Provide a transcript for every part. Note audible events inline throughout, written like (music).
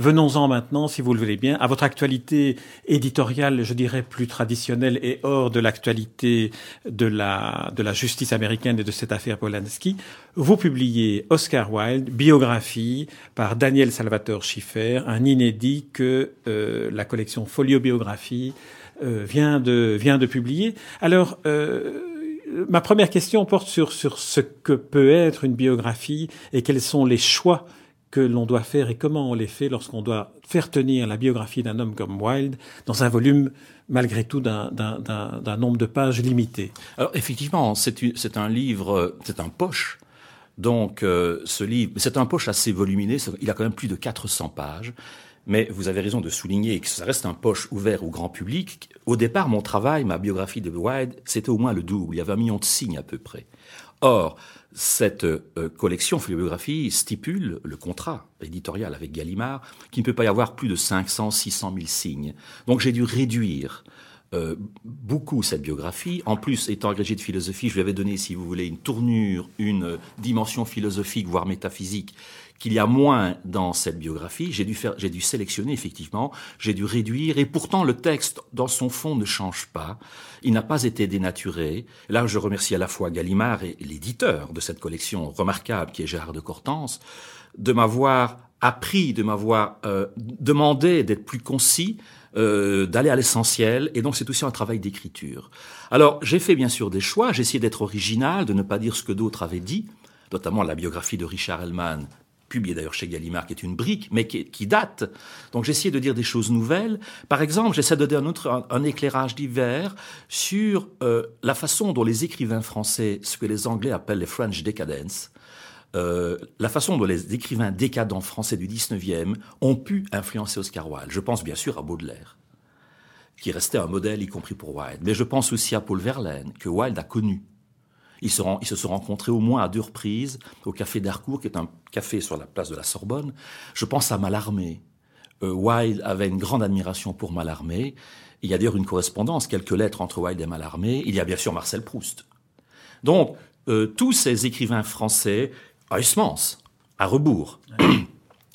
Venons-en maintenant, si vous le voulez bien, à votre actualité éditoriale, je dirais plus traditionnelle et hors de l'actualité de la, de la justice américaine et de cette affaire Polanski. Vous publiez Oscar Wilde, biographie par Daniel Salvatore Schiffer, un inédit que euh, la collection Folio Biographie euh, vient, de, vient de publier. Alors, euh, ma première question porte sur, sur ce que peut être une biographie et quels sont les choix que l'on doit faire et comment on les fait lorsqu'on doit faire tenir la biographie d'un homme comme Wilde dans un volume malgré tout d'un nombre de pages limité. Alors effectivement, c'est un livre, c'est un poche. Donc euh, ce livre, c'est un poche assez volumineux, il a quand même plus de 400 pages. Mais vous avez raison de souligner que ça reste un poche ouvert au grand public. Au départ, mon travail, ma biographie de Wilde, c'était au moins le double. Il y avait un million de signes à peu près. Or, cette euh, collection philobiographie stipule le contrat éditorial avec Gallimard qu'il ne peut pas y avoir plus de 500, 600 000 signes. Donc j'ai dû réduire euh, beaucoup cette biographie. En plus, étant agrégé de philosophie, je lui avais donné, si vous voulez, une tournure, une dimension philosophique, voire métaphysique, qu'il y a moins dans cette biographie. J'ai dû faire, j'ai dû sélectionner effectivement, j'ai dû réduire, et pourtant le texte, dans son fond, ne change pas. Il n'a pas été dénaturé. Là, je remercie à la fois Gallimard et l'éditeur de cette collection remarquable, qui est Gérard de Cortance, de m'avoir appris, de m'avoir euh, demandé d'être plus concis, euh, d'aller à l'essentiel, et donc c'est aussi un travail d'écriture. Alors j'ai fait bien sûr des choix, j'ai essayé d'être original, de ne pas dire ce que d'autres avaient dit, notamment la biographie de Richard Hellman, publiée d'ailleurs chez Gallimard, qui est une brique, mais qui, date. Donc essayé de dire des choses nouvelles. Par exemple, j'essaie de donner un, autre, un, éclairage divers sur euh, la façon dont les écrivains français, ce que les Anglais appellent les French Decadence, euh, la façon dont les écrivains décadents français du 19e ont pu influencer Oscar Wilde. Je pense bien sûr à Baudelaire, qui restait un modèle y compris pour Wilde. Mais je pense aussi à Paul Verlaine, que Wilde a connu. Ils se, sont rencontrés au moins à deux reprises au Café d'Harcourt, qui est un café sur la place de la Sorbonne. Je pense à Mallarmé. Euh, Wilde avait une grande admiration pour Mallarmé. Il y a d'ailleurs une correspondance, quelques lettres entre Wilde et Mallarmé. Il y a bien sûr Marcel Proust. Donc, euh, tous ces écrivains français Huysmans, à rebours.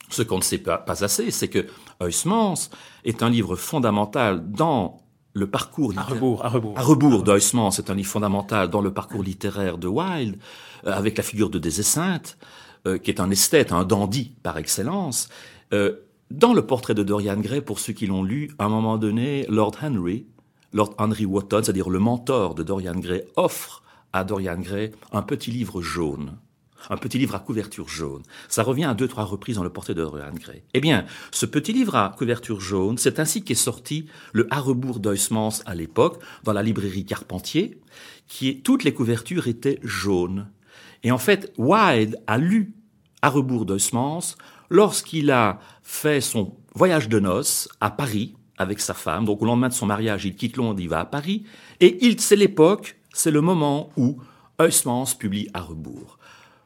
Ce qu'on ne sait pas, assez, c'est que Huysmans est un livre fondamental dans le parcours littéraire. À rebours, à rebours. À rebours c'est un livre fondamental dans le parcours littéraire de Wilde, euh, avec la figure de Désessinte, euh, qui est un esthète, un dandy par excellence. Euh, dans le portrait de Dorian Gray, pour ceux qui l'ont lu, à un moment donné, Lord Henry, Lord Henry Wotton, c'est-à-dire le mentor de Dorian Gray, offre à Dorian Gray un petit livre jaune un petit livre à couverture jaune. Ça revient à deux, trois reprises dans le portrait de Dorian Gray. Eh bien, ce petit livre à couverture jaune, c'est ainsi qu'est sorti le à rebours d'Huysmans à l'époque, dans la librairie Carpentier, qui est, toutes les couvertures étaient jaunes. Et en fait, Wilde a lu à rebours d'Huysmans lorsqu'il a fait son voyage de noces à Paris avec sa femme. Donc au lendemain de son mariage, il quitte Londres, il va à Paris. Et il, c'est l'époque, c'est le moment où Huysmans publie à rebours.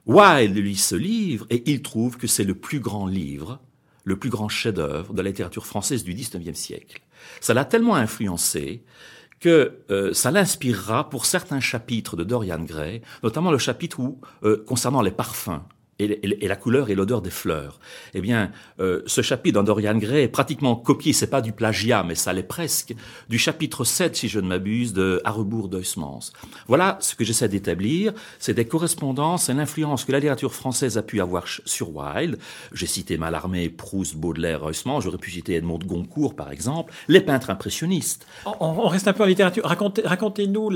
Wilde lit ce livre et il trouve que c'est le plus grand livre, le plus grand chef-d'œuvre de la littérature française du XIXe siècle. Ça l'a tellement influencé que euh, ça l'inspirera pour certains chapitres de Dorian Gray, notamment le chapitre où, euh, concernant les parfums et, la couleur et l'odeur des fleurs. Eh bien, euh, ce chapitre dans Dorian Gray est pratiquement copié, c'est pas du plagiat, mais ça l'est presque, du chapitre 7, si je ne m'abuse, de À rebours. Voilà ce que j'essaie d'établir, c'est des correspondances et l'influence que la littérature française a pu avoir sur Wilde. J'ai cité Mallarmé, Proust, Baudelaire, Huysmans, j'aurais pu citer Edmond de Goncourt, par exemple, les peintres impressionnistes. On, reste un peu en littérature. Racontez-nous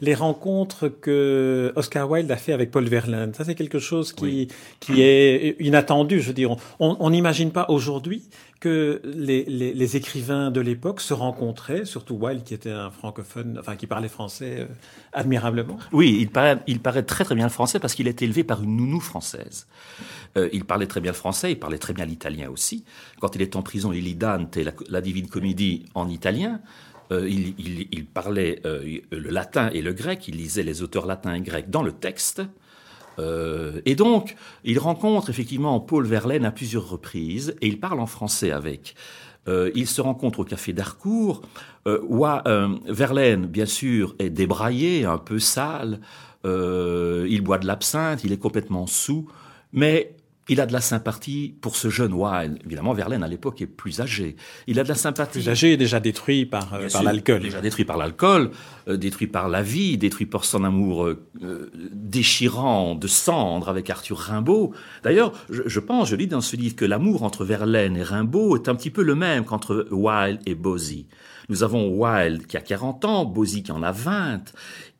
les, rencontres que Oscar Wilde a fait avec Paul Verlaine. Ça, c'est quelque chose qui qui est inattendu. Je veux dire, on n'imagine pas aujourd'hui que les, les, les, écrivains de l'époque se rencontraient, surtout Wilde qui était un francophone, enfin qui parlait français euh, admirablement. Oui, il parlait, il parlait très très bien le français parce qu'il était élevé par une nounou française. Euh, il parlait très bien le français, il parlait très bien l'italien aussi. Quand il est en prison, il lit Dante, la, la Divine Comédie en italien. euh, il, parlait euh, le latin et le grec, il lisait les auteurs latins et grecs dans le texte. Euh, et donc, il rencontre effectivement Paul Verlaine à plusieurs reprises et il parle en français avec. il se rencontre au café d'Harcourt. Verlaine, bien sûr, est débraillé, un peu sale. il boit de l'absinthe, il est complètement sous. Mais il a de la sympathie pour ce jeune Wilde. Évidemment, Verlaine, à l'époque, est plus âgé. Il a de la sympathie. Plus âgé, déjà détruit par, euh, par l'alcool. Déjà détruit par l'alcool, euh, détruit par la vie, détruit par son amour euh, déchirant de cendre avec Arthur Rimbaud. D'ailleurs, je, je, pense, je lis dans ce livre que l'amour entre Verlaine et Rimbaud est un petit peu le même qu'entre Wilde et Bosie. Nous avons Wilde qui a 40 ans, Bosie qui en a 20.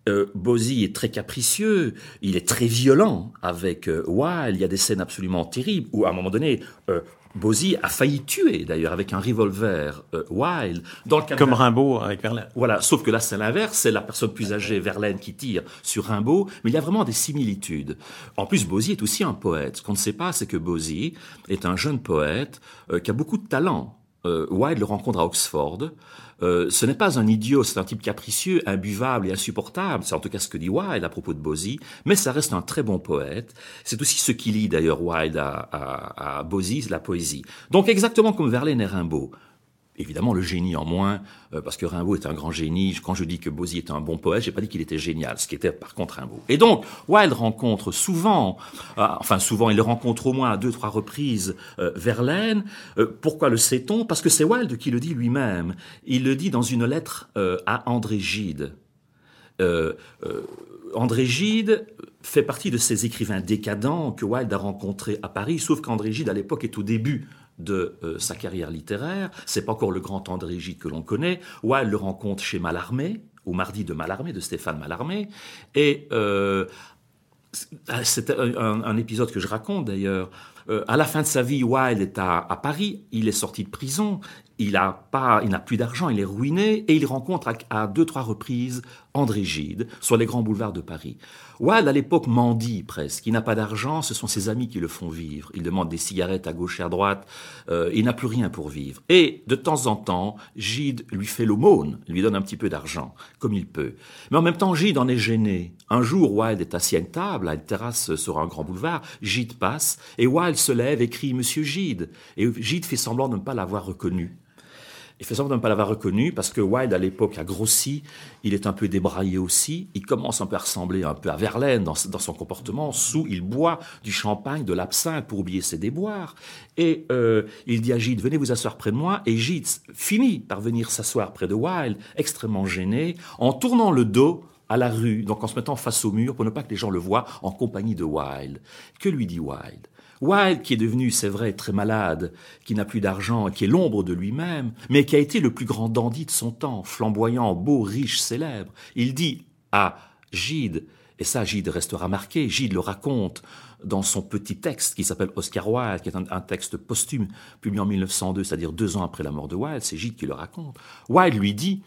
Euh, Bosie est très capricieux, il est très violent avec euh, Wilde, il y a des scènes absolument terribles où à un moment donné, euh, Bosie a failli tuer d'ailleurs avec un revolver euh, Wilde. Dans le Comme Rimbaud avec Verlaine. Voilà, sauf que là c'est l'inverse, c'est la personne plus âgée, Verlaine, qui tire sur Rimbaud, mais il y a vraiment des similitudes. En plus, Bosie est aussi un poète. Ce qu'on ne sait pas, c'est que Bosie est un jeune poète qui a beaucoup de talent. Wilde le rencontre à Oxford. Euh, ce n'est pas un idiot, c'est un type capricieux, imbuvable et insupportable. C'est en tout cas ce que dit Wilde à propos de Bosie, mais ça reste un très bon poète. C'est aussi ce qui lit d'ailleurs Wilde à, à, à la poésie. Donc exactement comme Verlaine et Rimbaud évidemment le génie en moins, euh, parce que Rimbaud est un grand génie. Quand je dis que Bosie est un bon poète, j'ai pas dit qu'il était génial, ce qui était par contre Rimbaud. Et donc, Wilde rencontre souvent, euh, enfin souvent, il le rencontre au moins à deux, trois reprises euh, Verlaine. pourquoi le sait-on? Parce que c'est Wilde qui le dit lui-même. Il le dit dans une lettre à André Gide. André Gide fait partie de ces écrivains décadents que Wilde a rencontrés à Paris, sauf qu'André Gide, à l'époque, est au début de euh, sa carrière littéraire. C'est pas encore le grand André Gide que l'on connaît. Wilde le rencontre chez Mallarmé, au mardi de Mallarmé, de Stéphane Mallarmé. Et euh, c'est un, épisode que je raconte d'ailleurs. Euh, à la fin de sa vie, Wilde est à, Paris. Il est sorti de prison. Il a pas, il n'a plus d'argent. Il est ruiné et il rencontre à, à deux trois reprises André Gide sur les grands boulevards de Paris. Wilde, à l'époque, mendie presque. Il n'a pas d'argent, ce sont ses amis qui le font vivre. Il demande des cigarettes à gauche et à droite. Euh, il n'a plus rien pour vivre. Et de temps en temps, Gide lui fait l'aumône, lui donne un petit peu d'argent, comme il peut. Mais en même temps, Gide en est gêné. Un jour, Wilde est assis à une table, à une terrasse sur un grand boulevard. Gide passe, et Wilde se lève et crie Monsieur Gide. Et Gide fait semblant de ne pas l'avoir reconnu. Il fait semblant de ne pas l'avoir reconnu parce que Wilde, à l'époque, a grossi. Il est un peu débraillé aussi. Il commence un peu à ressembler un peu à Verlaine dans, son comportement. Sous, il boit du champagne, de l'absinthe pour oublier ses déboires. Et euh, il dit à Gide, venez vous asseoir près de moi. Et Gide finit par venir s'asseoir près de Wilde, extrêmement gêné, en tournant le dos à la rue, donc en se mettant face au mur pour ne pas que les gens le voient en compagnie de Wilde. Que lui dit Wilde? Wilde, qui est devenu, c'est vrai, très malade, qui n'a plus d'argent, qui est l'ombre de lui-même, mais qui a été le plus grand dandy de son temps, flamboyant, beau, riche, célèbre, il dit à Gide, et ça Gide restera marqué, Gide le raconte dans son petit texte qui s'appelle Oscar Wilde, qui est un, texte posthume publié en 1902, c'est-à-dire deux ans après la mort de Wilde, c'est Gide qui le raconte. Wilde lui dit,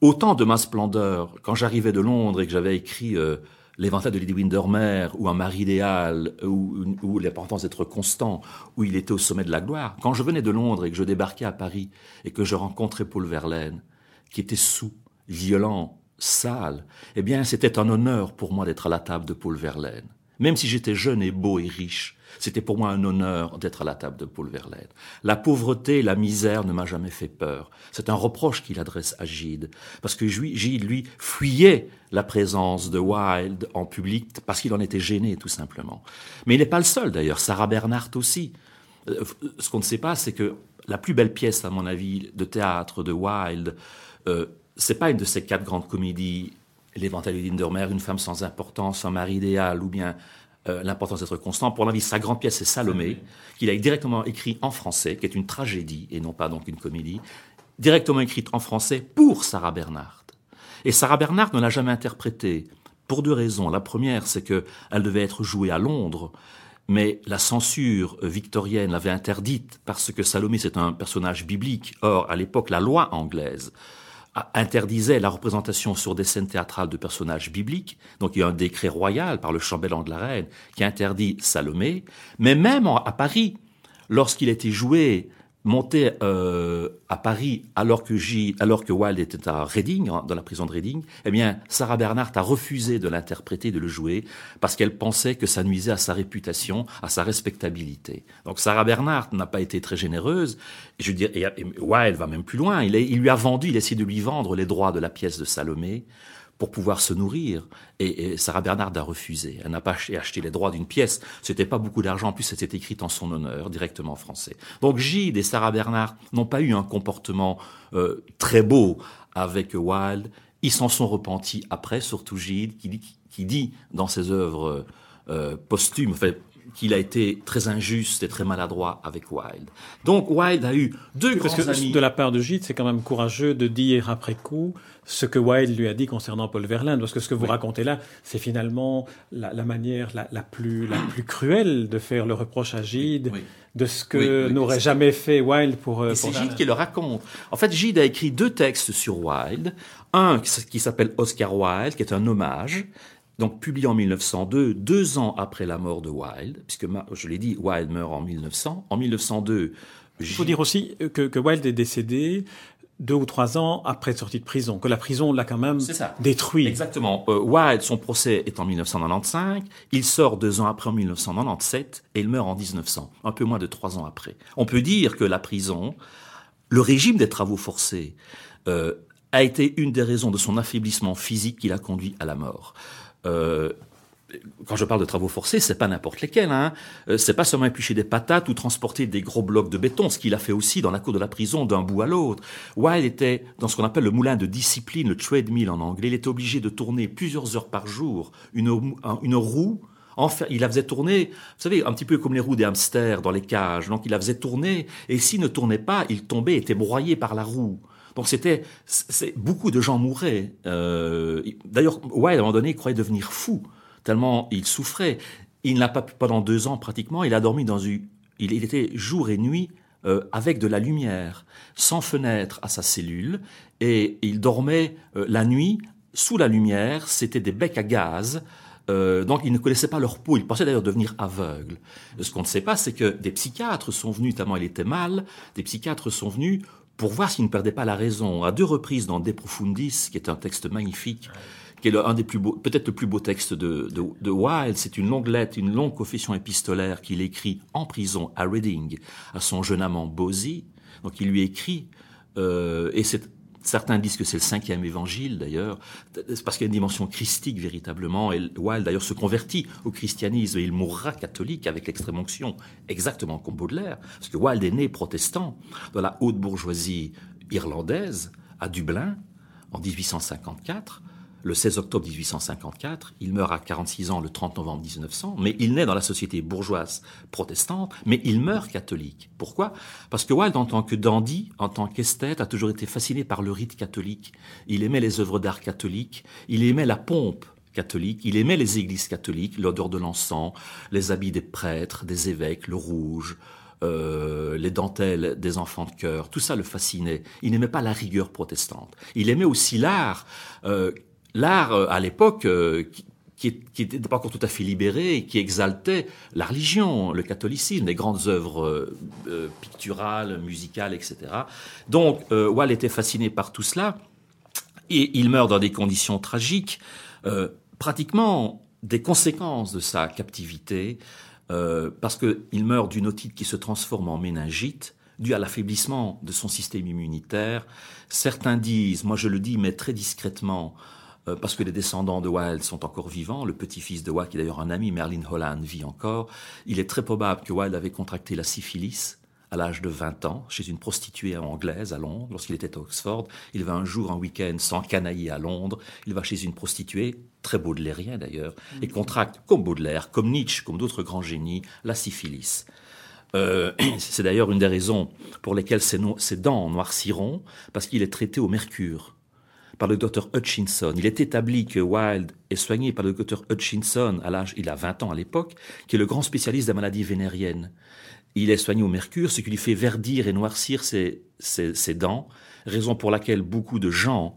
autant de ma splendeur, quand j'arrivais de Londres et que j'avais écrit... Euh, l'éventail de Lady Windermere, ou un mari idéal, ou, l'importance d'être constant, où il était au sommet de la gloire. Quand je venais de Londres et que je débarquais à Paris et que je rencontrais Paul Verlaine, qui était sous, violent, sale, eh bien, c'était un honneur pour moi d'être à la table de Paul Verlaine. Même si j'étais jeune et beau et riche, c'était pour moi un honneur d'être à la table de Paul Verlaine. La pauvreté, la misère ne m'a jamais fait peur. C'est un reproche qu'il adresse à Gide, parce que Gide, lui, fuyait la présence de Wilde en public parce qu'il en était gêné, tout simplement. Mais il n'est pas le seul, d'ailleurs. Sarah Bernhardt aussi. Euh, ce qu'on ne sait pas, c'est que la plus belle pièce, à mon avis, de théâtre de Wilde, euh, c'est pas une de ces quatre grandes comédies l'éventail d'Indermer, une femme sans importance, un mari idéal, ou bien euh, l'importance d'être constant. Pour l'envie, sa grande pièce, c'est Salomé, qu'il a directement écrit en français, qui est une tragédie et non pas donc une comédie, directement écrite en français pour Sarah Bernhardt. Et Sarah Bernhardt ne l'a jamais interprétée pour deux raisons. La première, c'est que elle devait être jouée à Londres, mais la censure victorienne l'avait interdite parce que Salomé c'est un personnage biblique. Or, à l'époque, la loi anglaise interdisait la représentation sur des scènes théâtrales de personnages bibliques. Donc il y a un décret royal par le chambellan de la reine qui interdit Salomé. Mais même à Paris, lorsqu'il était joué monté euh, à Paris alors que, J, alors que Wilde était à Reading, dans la prison de Reading, eh bien, Sarah Bernhardt a refusé de l'interpréter, de le jouer, parce qu'elle pensait que ça nuisait à sa réputation, à sa respectabilité. Donc Sarah Bernhardt n'a pas été très généreuse. Je veux dire, et, Wilde va même plus loin. Il, il lui a vendu, il a essayé de lui vendre les droits de la pièce de Salomé pour pouvoir se nourrir. Et, Sarah Bernard a refusé. Elle n'a pas acheté les droits d'une pièce. C'était pas beaucoup d'argent. En plus, c'était écrit en son honneur, directement en français. Donc Gide et Sarah Bernard n'ont pas eu un comportement euh, très beau avec Wilde. Ils s'en sont repentis après, surtout Gide, qui dit, qui dit dans ses œuvres euh, posthumes, qu'il a été très injuste et très maladroit avec Wilde. Donc Wilde a eu deux Parce grands que amis. De la part de Gide, c'est quand même courageux de dire après coup ce que Wilde lui a dit concernant Paul Verlaine, parce que ce que vous racontez là, c'est finalement la, la manière la, la, plus, la plus cruelle de faire le reproche à Gide. Oui. de ce que n'aurait jamais fait Wilde pour. Et c'est Gide qui le raconte. En fait, Gide a écrit deux textes sur Wilde. Un qui s'appelle Oscar Wilde, qui est un hommage, donc publié en 1902, deux ans après la mort de Wilde, puisque je l'ai dit, Wilde meurt en 1900. En 1902, il faut dire aussi que, que Wilde est décédé deux ou trois ans après être sortie de prison, que la prison l'a quand même détruit. Exactement. Euh, Wilde, son procès est en 1995, il sort deux ans après en 1997 et il meurt en 1900, un peu moins de trois ans après. On peut dire que la prison, le régime des travaux forcés, euh, a été une des raisons de son affaiblissement physique qui l'a conduit à la mort. Euh, quand je parle de travaux forcés, c'est pas n'importe lesquels. Hein. Euh, c'est pas seulement éplucher des patates ou transporter des gros blocs de béton, ce qu'il a fait aussi dans la cour de la prison d'un bout à l'autre. Wilde était dans ce qu'on appelle le moulin de discipline, le treadmill en anglais. Il était obligé de tourner plusieurs heures par jour une, une roue. Enfin, il la faisait tourner, vous savez, un petit peu comme les roues des hamsters dans les cages. Donc, il la faisait tourner, et s'il ne tournait pas, il tombait, était broyé par la roue. Donc c'était, beaucoup de gens mouraient. Euh, D'ailleurs, Wilde à un moment donné, il croyait devenir fou tellement il souffrait. Il n'a pas pendant deux ans pratiquement, il a dormi dans une, il, était jour et nuit euh, avec de la lumière, sans fenêtre à sa cellule, et il dormait euh, la nuit sous la lumière. C'était des becs à gaz. Euh, donc, il ne connaissait pas leur peau. Il pensait d'ailleurs devenir aveugle. Ce qu'on ne sait pas, c'est que des psychiatres sont venus, tellement il était mal, des psychiatres sont venus pour voir s'il ne perdait pas la raison. À deux reprises dans De Profundis, qui est un texte magnifique, qui est un des plus beaux, peut-être le plus beau texte de, de, de Wilde. C'est une longue lettre, une longue confession épistolaire qu'il écrit en prison à Reading à son jeune amant Bosie. Donc il lui écrit, euh, et c'est Certains disent que c'est le cinquième évangile d'ailleurs, parce qu'il y a une dimension christique véritablement. Wilde d'ailleurs se convertit au christianisme. Et il mourra catholique avec l'extrême onction, exactement comme Baudelaire, parce que Wilde est né protestant dans la haute bourgeoisie irlandaise à Dublin en 1854 le 16 octobre 1854, il meurt à 46 ans le 30 novembre 1900, mais il naît dans la société bourgeoise protestante, mais il meurt catholique. Pourquoi? Parce que Wilde, en tant que dandy, en tant qu'esthète, a toujours été fasciné par le rite catholique. Il aimait les œuvres d'art catholiques, il aimait la pompe catholique, il aimait les églises catholiques, l'odeur de l'encens, les habits des prêtres, des évêques, le rouge, euh, les dentelles des enfants de cœur, tout ça le fascinait. Il n'aimait pas la rigueur protestante. Il aimait aussi l'art euh, l'art euh, à l'époque euh, qui n'était pas encore tout à fait libéré, qui exaltait la religion, le catholicisme, les grandes œuvres euh, picturales, musicales, etc. Donc, euh, Wall était fasciné par tout cela, et il meurt dans des conditions tragiques. pratiquement des conséquences de sa captivité, parce qu'il meurt d'une otite qui se transforme en méningite, dû à l'affaiblissement de son système immunitaire. Certains disent, moi je le dis, mais très discrètement, parce que les descendants de Wilde sont encore vivants. Le petit-fils de Wilde, qui est d'ailleurs un ami, Merlin Holland, vit encore. Il est très probable que Wilde avait contracté la syphilis à l'âge de 20 ans, chez une prostituée anglaise à Londres, lorsqu'il était à Oxford. Il va un jour, un week-end, s'encanailler à Londres. Il va chez une prostituée, très baudelairien d'ailleurs, et contracte, comme Baudelaire, comme Nietzsche, comme d'autres grands génies, la syphilis. Euh, (clears throat) c'est d'ailleurs une des raisons pour lesquelles ses, ses dents noirciront, parce qu'il est traité au mercure par le docteur Hutchinson. Il est établi que Wilde est soigné par le docteur Hutchinson à l'âge, il a 20 ans à l'époque, qui est le grand spécialiste des maladies vénériennes. Il est soigné au mercure, ce qui lui fait verdir et noircir ses, ses, dents, raison pour laquelle beaucoup de gens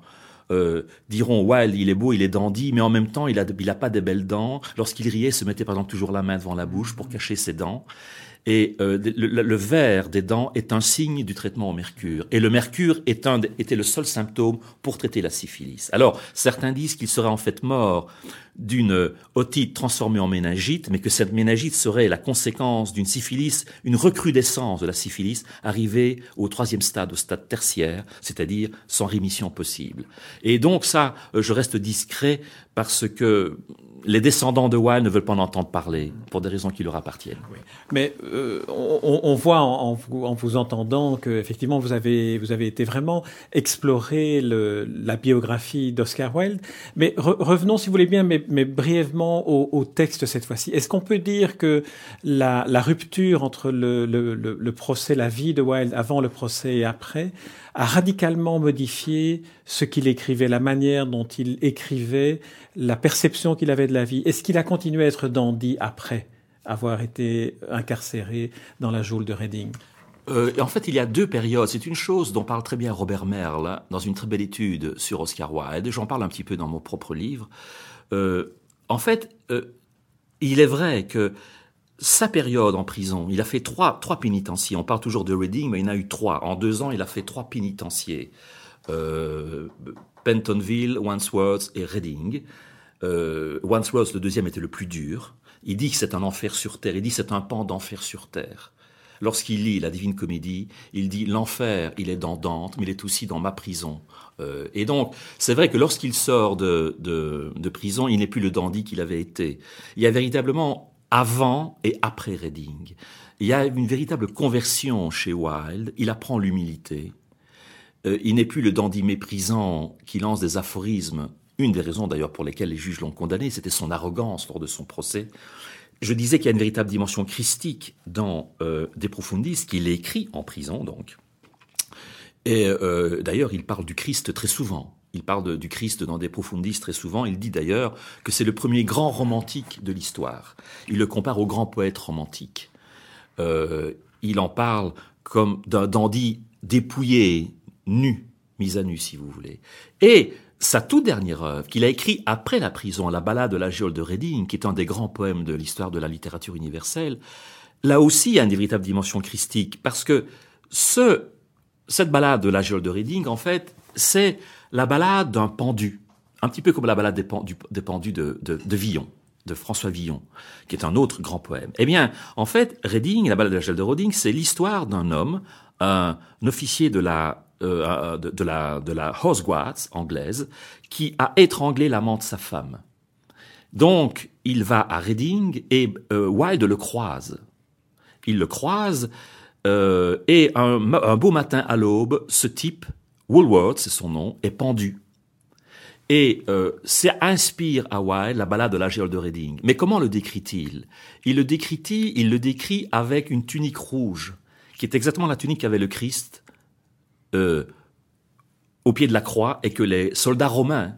euh, diront Wilde, il est beau, il est dandy, mais en même temps, il a, il a pas des belles dents. Lorsqu'il riait, il se mettait par exemple toujours la main devant la bouche pour cacher ses dents. Et euh, le, le, vert des dents est un signe du traitement au mercure. Et le mercure est un, était le seul symptôme pour traiter la syphilis. Alors, certains disent qu'il serait en fait mort d'une otite transformée en méningite, mais que cette méningite serait la conséquence d'une syphilis, une recrudescence de la syphilis arrivée au troisième stade, au stade tertiaire, c'est-à-dire sans rémission possible. Et donc ça, euh, je reste discret parce que les descendants de Wilde ne veulent pas en entendre parler pour des raisons qui leur appartiennent. Mais euh, on, voit en, vous, entendant que effectivement vous avez vous avez été vraiment explorer le, la biographie d'Oscar Wilde. Mais revenons, si vous voulez bien, mais, brièvement au, texte cette fois-ci. Est-ce qu'on peut dire que la, rupture entre le, le procès, la vie de Wilde avant le procès et après, a radicalement modifié ce qu'il écrivait, la manière dont il écrivait, la perception qu'il avait de la vie. Est-ce qu'il a continué à être dandy après avoir été incarcéré dans la geôle de Reading? Euh, en fait, il y a deux périodes. C'est une chose dont parle très bien Robert Merle dans une très belle étude sur Oscar Wilde. J'en parle un petit peu dans mon propre livre. Euh, en fait, euh, il est vrai que sa période en prison, il a fait trois, trois pénitenciers. On parle toujours de Reading, mais il en a eu trois. En deux ans, il a fait trois pénitenciers. Euh, Pentonville, Wandsworth et Reading. Euh, Wandsworth, le deuxième, était le plus dur. Il dit que c'est un enfer sur terre. Il dit que c'est un pan d'enfer sur terre. Lorsqu'il lit la Divine Comédie, il dit l'enfer, il est dans Dante, mais il est aussi dans ma prison. Euh, et donc, c'est vrai que lorsqu'il sort de, de, de prison, il n'est plus le dandy qu'il avait été. Il y a véritablement avant et après Reading. Il y a une véritable conversion chez Wilde. Il apprend l'humilité. Euh, il n'est plus le dandy méprisant qui lance des aphorismes. Une des raisons d'ailleurs pour lesquelles les juges l'ont condamné, c'était son arrogance lors de son procès. Je disais qu'il y a une véritable dimension christique dans euh, De Profundis, qu'il écrit en prison donc. Et euh, d'ailleurs, il parle du Christ très souvent. Il parle du Christ dans des profondis très souvent. Il dit d'ailleurs que c'est le premier grand romantique de l'histoire. Il le compare au grand poète romantique. Euh, il en parle comme d'un dandy dépouillé, nu, mis à nu si vous voulez. Et sa toute dernière œuvre, qu'il a écrit après la prison, la ballade de la geôle de Reading, qui est un des grands poèmes de l'histoire de la littérature universelle, là aussi il y a une véritable dimension christique, parce que ce, cette ballade de la geôle de Reading, en fait, c'est la balade d'un pendu, un petit peu comme la balade des, pendus, de, de, Villon de François Villon, qui est un autre grand poème. Eh bien, en fait, Reading, la balade de la gel de Reading, c'est l'histoire d'un homme, un officier de la, euh, de, la, de la Horse Guards anglaise, qui a étranglé l'amant de sa femme. Donc, il va à Reading et euh, Wilde le croise. Il le croise euh, et un, un beau matin à l'aube, ce type Woolworth, c'est son nom, est pendu. Et euh, ça inspire à Wilde la balade de la géole de Reading. Mais comment le décrit-il? Il le décrit il le décrit avec une tunique rouge, qui est exactement la tunique qu'avait le Christ euh, au pied de la croix, et que les soldats romains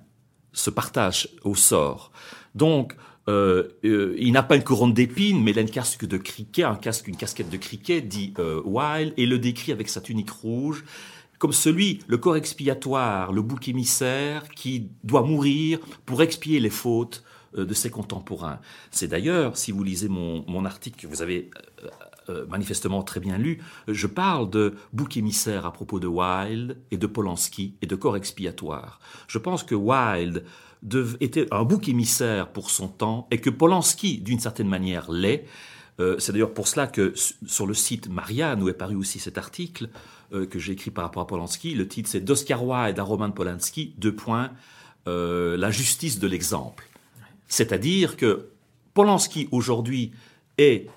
se partagent au sort. Donc, euh, euh, il n'a pas une couronne d'épines, mais il a une casque de criquet, un casque, une casquette de criquet, dit Wilde, et le décrit avec sa tunique rouge comme celui, le corps expiatoire, le bouc émissaire qui doit mourir pour expier les fautes de ses contemporains. C'est d'ailleurs, si vous lisez mon, article que vous avez euh, euh, manifestement très bien lu, je parle de bouc émissaire à propos de Wilde et de Polanski et de corps expiatoire. Je pense que Wilde était un bouc émissaire pour son temps et que Polanski, d'une certaine manière, l'est. c'est d'ailleurs pour cela que sur le site Marianne, où est paru aussi cet article, euh, que j'ai écrit par rapport à Polanski. Le titre, c'est d'Oscar Wilde à Roman Polanski, deux points, euh, la justice de l'exemple. C'est-à-dire que Polanski, aujourd'hui, est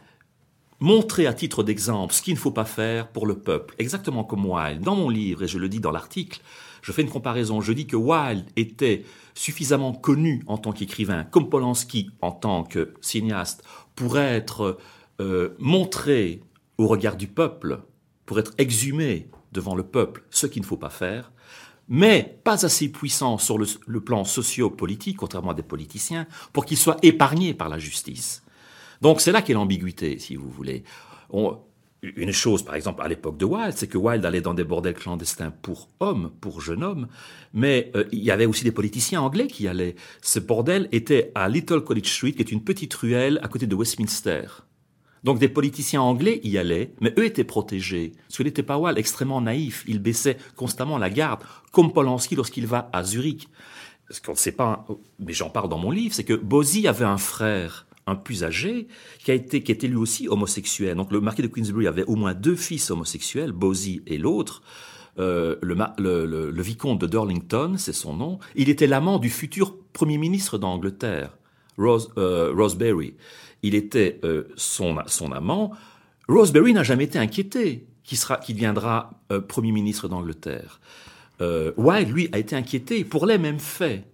montré à titre d'exemple ce qu'il ne faut pas faire pour le peuple, exactement comme Wilde. Dans mon livre, et je le dis dans l'article, je fais une comparaison. Je dis que Wilde était suffisamment connu en tant qu'écrivain, comme Polanski en tant que cinéaste, pour être euh, montré au regard du peuple pour être exhumé devant le peuple, ce qu'il ne faut pas faire, mais pas assez puissant sur le, plan socio-politique, contrairement à des politiciens, pour qu'il soit épargné par la justice. Donc c'est là qu'est l'ambiguïté, si vous voulez. une chose, par exemple, à l'époque de Wilde, c'est que Wilde allait dans des bordels clandestins pour hommes, pour jeunes hommes, mais euh, il y avait aussi des politiciens anglais qui allaient. Ce bordel était à Little College Street, qui est une petite ruelle à côté de Westminster Donc des politiciens anglais y allaient, mais eux étaient protégés. Parce que pas Wilde extrêmement naïf, il baissait constamment la garde, comme Polanski lorsqu'il va à Zurich. Ce qu'on ne sait pas, mais j'en parle dans mon livre, c'est que Bosie avait un frère un plus âgé, qui a été, qui était lui aussi homosexuel. Donc le marquis de Queensbury avait au moins deux fils homosexuels, Bosie et l'autre. Euh, le, le, le, vicomte de Darlington, c'est son nom. Il était l'amant du futur premier ministre d'Angleterre, Rose, euh, Roseberry. Il était euh, son, son amant. Roseberry n'a jamais été inquiété qui sera, qui deviendra euh, premier ministre d'Angleterre. Euh, Wilde, lui, a été inquiété pour les mêmes faits.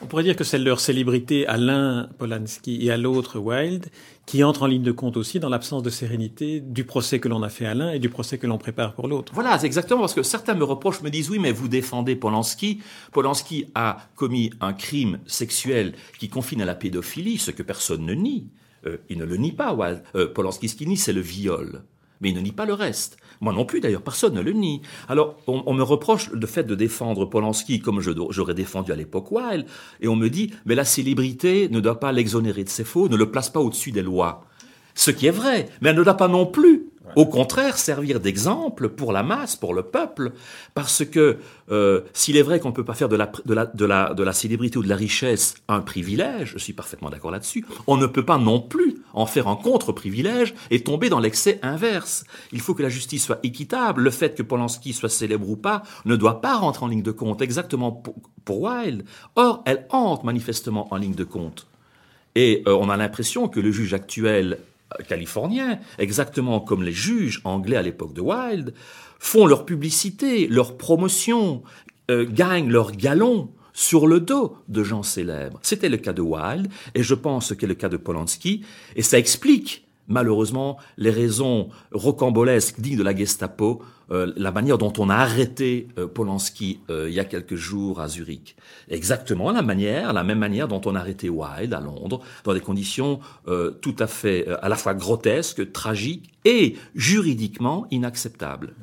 On pourrait dire que c'est leur célébrité à l'un Polanski et à l'autre Wilde qui entre en ligne de compte aussi dans l'absence de sérénité du procès que l'on a fait à l'un et du procès que l'on prépare pour l'autre. Voilà, c'est exactement parce que certains me reprochent, me disent oui, mais vous défendez Polanski. Polanski a commis un crime sexuel qui confine à la pédophilie, ce que personne ne nie. Euh, il ne le nie pas. Euh, Polanski, ce qu'il nie, c'est le viol. Mais il ne nie pas le reste. Moi non plus, d'ailleurs, personne ne le nie. Alors, on, me reproche le fait de défendre Polanski comme j'aurais défendu à l'époque Wilde, et on me dit, mais la célébrité ne doit pas l'exonérer de ses faux, ne le place pas au-dessus des lois. Ce qui est vrai, mais elle ne doit pas non plus au contraire, servir d'exemple pour la masse, pour le peuple, parce que euh, s'il est vrai qu'on ne peut pas faire de la, célébrité ou de la richesse un privilège, je suis parfaitement d'accord là-dessus, on ne peut pas non plus en faire un contre-privilège et tomber dans l'excès inverse. Il faut que la justice soit équitable. Le fait que Polanski soit célèbre ou pas ne doit pas rentrer en ligne de compte, exactement pour, pour Wilde. Or, elle entre manifestement en ligne de compte. Et euh, on a l'impression que le juge actuel californiens, exactement comme les juges anglais à l'époque de Wilde, font leur publicité, leur promotion, euh, gagnent leur galon sur le dos de gens célèbres. C'était le cas de Wilde, et je pense que le cas de Polanski, et ça explique malheureusement les raisons rocambolesques dignes de la Gestapo euh, la manière dont on a arrêté euh, Polanski euh, il y a quelques jours à Zurich. Exactement la manière, la même manière dont on a arrêté Wilde à Londres, dans des conditions tout à fait à la fois grotesques, tragiques et juridiquement inacceptables.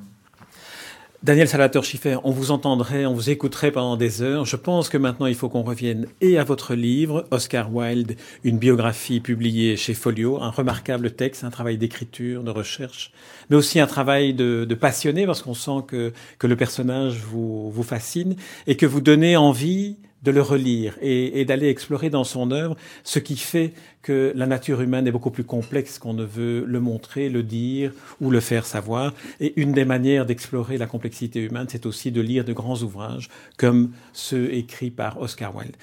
Daniel Salvatore Schiffer, on vous entendrait, on vous écouterait pendant des heures. Je pense que maintenant, il faut qu'on revienne et à votre livre, Oscar Wilde, une biographie publiée chez Folio, un remarquable texte, un travail d'écriture, de recherche, mais aussi un travail de, de passionné, parce qu'on sent que, que le personnage vous, vous fascine et que vous donnez envie de le relire et, d'aller explorer dans son œuvre ce qui fait que la nature humaine est beaucoup plus complexe qu'on ne veut le montrer, le dire ou le faire savoir. Et une des manières d'explorer la complexité humaine, c'est aussi de lire de grands ouvrages comme ceux écrits par Oscar Wilde.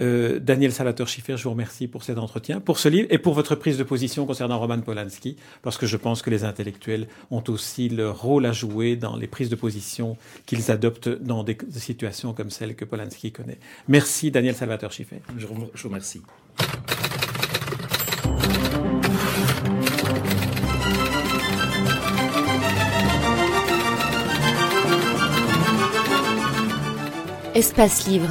Euh, Daniel Salvatore Schiffer, je vous remercie pour cet entretien, pour ce livre et pour votre prise de position concernant Roman Polanski, parce que je pense que les intellectuels ont aussi leur rôle à jouer dans les prises de position qu'ils adoptent dans des situations comme celle que Polanski connaît. Merci Daniel Salvatore Schiffer. Je vous remercie. Espace Livre